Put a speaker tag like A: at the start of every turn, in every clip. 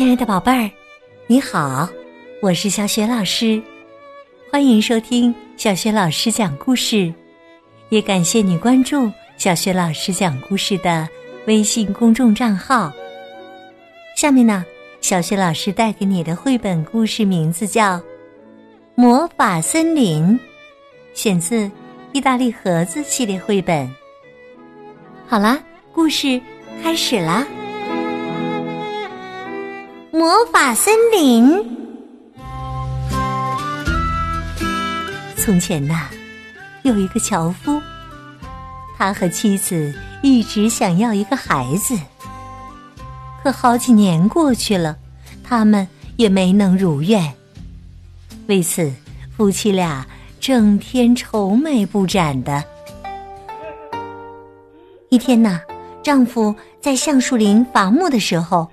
A: 亲爱的宝贝儿，你好，我是小雪老师，欢迎收听小雪老师讲故事，也感谢你关注小雪老师讲故事的微信公众账号。下面呢，小雪老师带给你的绘本故事名字叫《魔法森林》，选自意大利盒子系列绘本。好啦，故事开始啦。魔法森林。从前呐，有一个樵夫，他和妻子一直想要一个孩子，可好几年过去了，他们也没能如愿。为此，夫妻俩整天愁眉不展的。一天呐，丈夫在橡树林伐木的时候。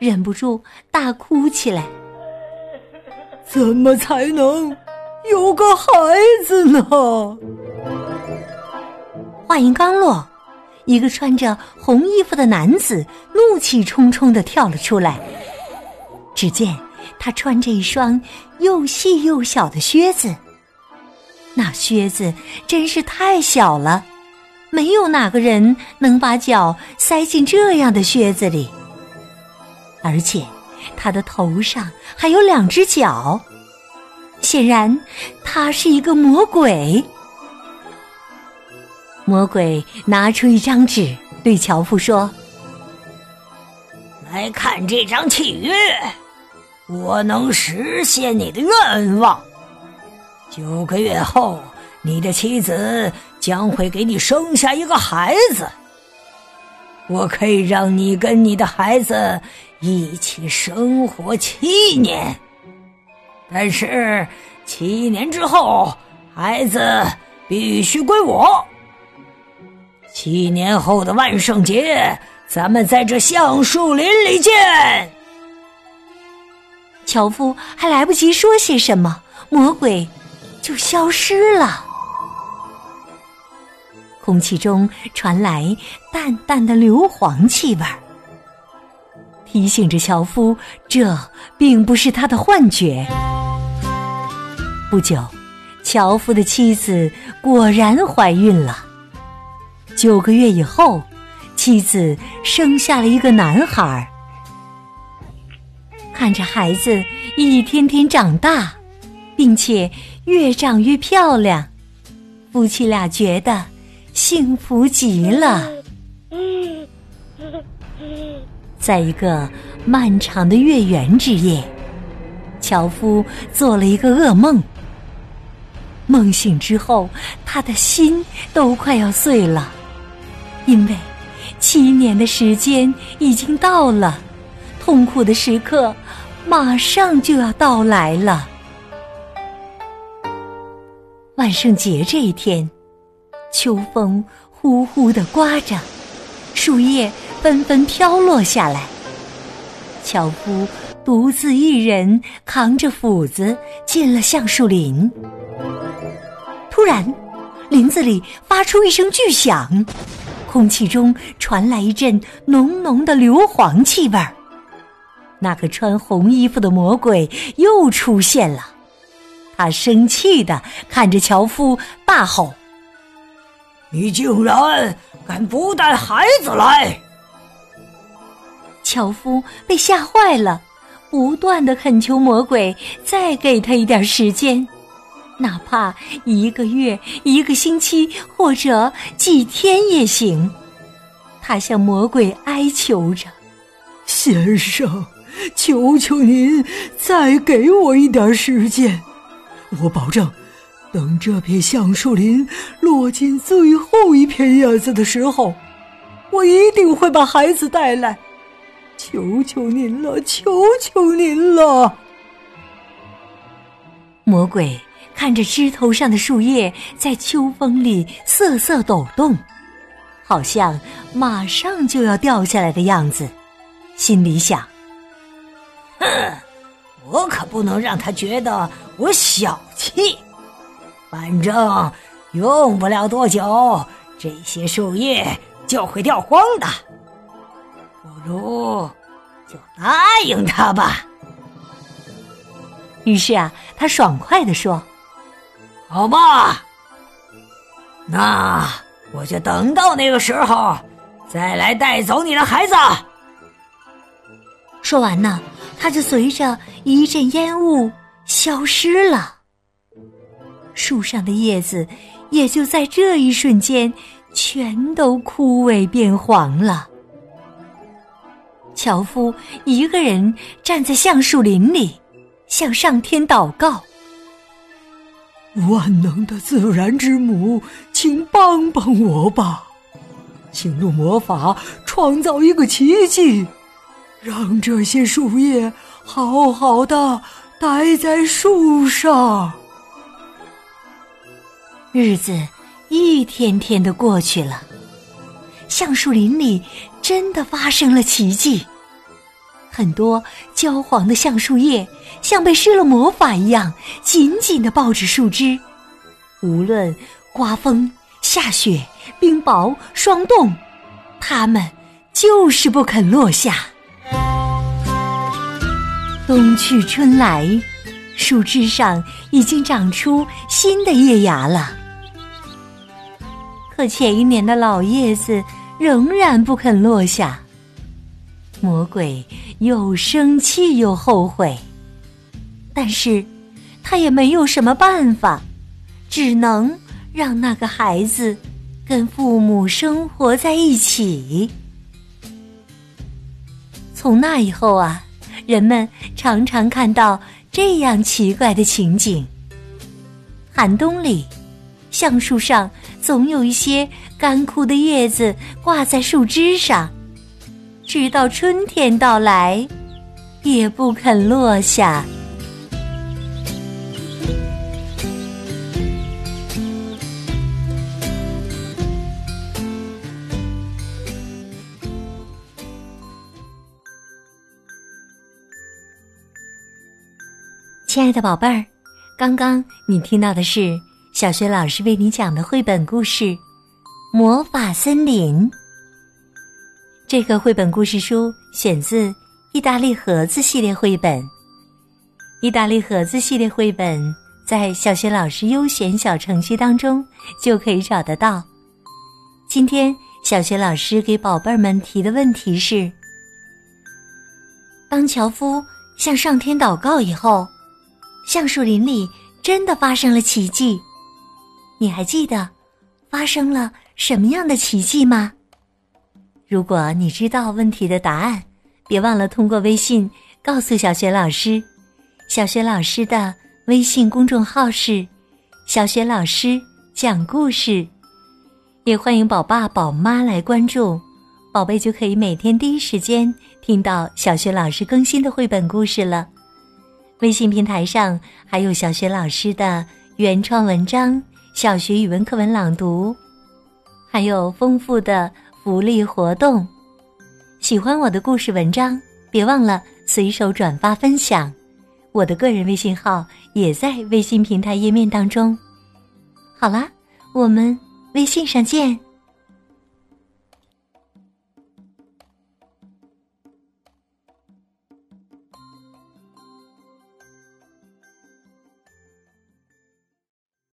A: 忍不住大哭起来。
B: 怎么才能有个孩子呢？
A: 话音刚落，一个穿着红衣服的男子怒气冲冲的跳了出来。只见他穿着一双又细又小的靴子，那靴子真是太小了，没有哪个人能把脚塞进这样的靴子里。而且，他的头上还有两只脚，显然他是一个魔鬼。魔鬼拿出一张纸，对樵夫说：“
C: 来看这张契约，我能实现你的愿望。九个月后，你的妻子将会给你生下一个孩子。我可以让你跟你的孩子。”一起生活七年，但是七年之后，孩子必须归我。七年后的万圣节，咱们在这橡树林里见。
A: 樵夫还来不及说些什么，魔鬼就消失了。空气中传来淡淡的硫磺气味儿。提醒着樵夫，这并不是他的幻觉。不久，樵夫的妻子果然怀孕了。九个月以后，妻子生下了一个男孩儿。看着孩子一天天长大，并且越长越漂亮，夫妻俩觉得幸福极了。在一个漫长的月圆之夜，樵夫做了一个噩梦。梦醒之后，他的心都快要碎了，因为七年的时间已经到了，痛苦的时刻马上就要到来了。万圣节这一天，秋风呼呼的刮着，树叶。纷纷飘落下来。樵夫独自一人扛着斧子进了橡树林。突然，林子里发出一声巨响，空气中传来一阵浓浓的硫磺气味儿。那个穿红衣服的魔鬼又出现了，他生气的看着樵夫，大吼：“
C: 你竟然敢不带孩子来！”
A: 樵夫被吓坏了，不断的恳求魔鬼再给他一点时间，哪怕一个月、一个星期或者几天也行。他向魔鬼哀求着：“
B: 先生，求求您再给我一点时间，我保证，等这片橡树林落尽最后一片叶子的时候，我一定会把孩子带来。”求求您了，求求您了！
A: 魔鬼看着枝头上的树叶在秋风里瑟瑟抖动，好像马上就要掉下来的样子，心里想：“
C: 哼，我可不能让他觉得我小气。反正用不了多久，这些树叶就会掉光的。”不如就答应他吧。
A: 于是啊，他爽快的说：“
C: 好吧，那我就等到那个时候，再来带走你的孩子。”
A: 说完呢，他就随着一阵烟雾消失了。树上的叶子也就在这一瞬间全都枯萎变黄了。樵夫一个人站在橡树林里。向上天祷告，
B: 万能的自然之母，请帮帮我吧！请用魔法创造一个奇迹，让这些树叶好好的待在树上。
A: 日子一天天的过去了，橡树林里真的发生了奇迹。很多焦黄的橡树叶像被施了魔法一样，紧紧的抱着树枝。无论刮风、下雪、冰雹、霜冻，它们就是不肯落下。冬去春来，树枝上已经长出新的叶芽了。可前一年的老叶子仍然不肯落下。魔鬼又生气又后悔，但是他也没有什么办法，只能让那个孩子跟父母生活在一起。从那以后啊，人们常常看到这样奇怪的情景：寒冬里，橡树上总有一些干枯的叶子挂在树枝上。直到春天到来，也不肯落下。亲爱的宝贝儿，刚刚你听到的是小学老师为你讲的绘本故事《魔法森林》。这个绘本故事书选自《意大利盒子》系列绘本，《意大利盒子》系列绘本在小学老师优选小程序当中就可以找得到。今天小学老师给宝贝儿们提的问题是：当樵夫向上天祷告以后，橡树林里真的发生了奇迹。你还记得发生了什么样的奇迹吗？如果你知道问题的答案，别忘了通过微信告诉小雪老师。小雪老师的微信公众号是“小学老师讲故事”，也欢迎宝爸宝妈来关注，宝贝就可以每天第一时间听到小学老师更新的绘本故事了。微信平台上还有小学老师的原创文章、小学语文课文朗读，还有丰富的。福利活动，喜欢我的故事文章，别忘了随手转发分享。我的个人微信号也在微信平台页面当中。好啦，我们微信上见。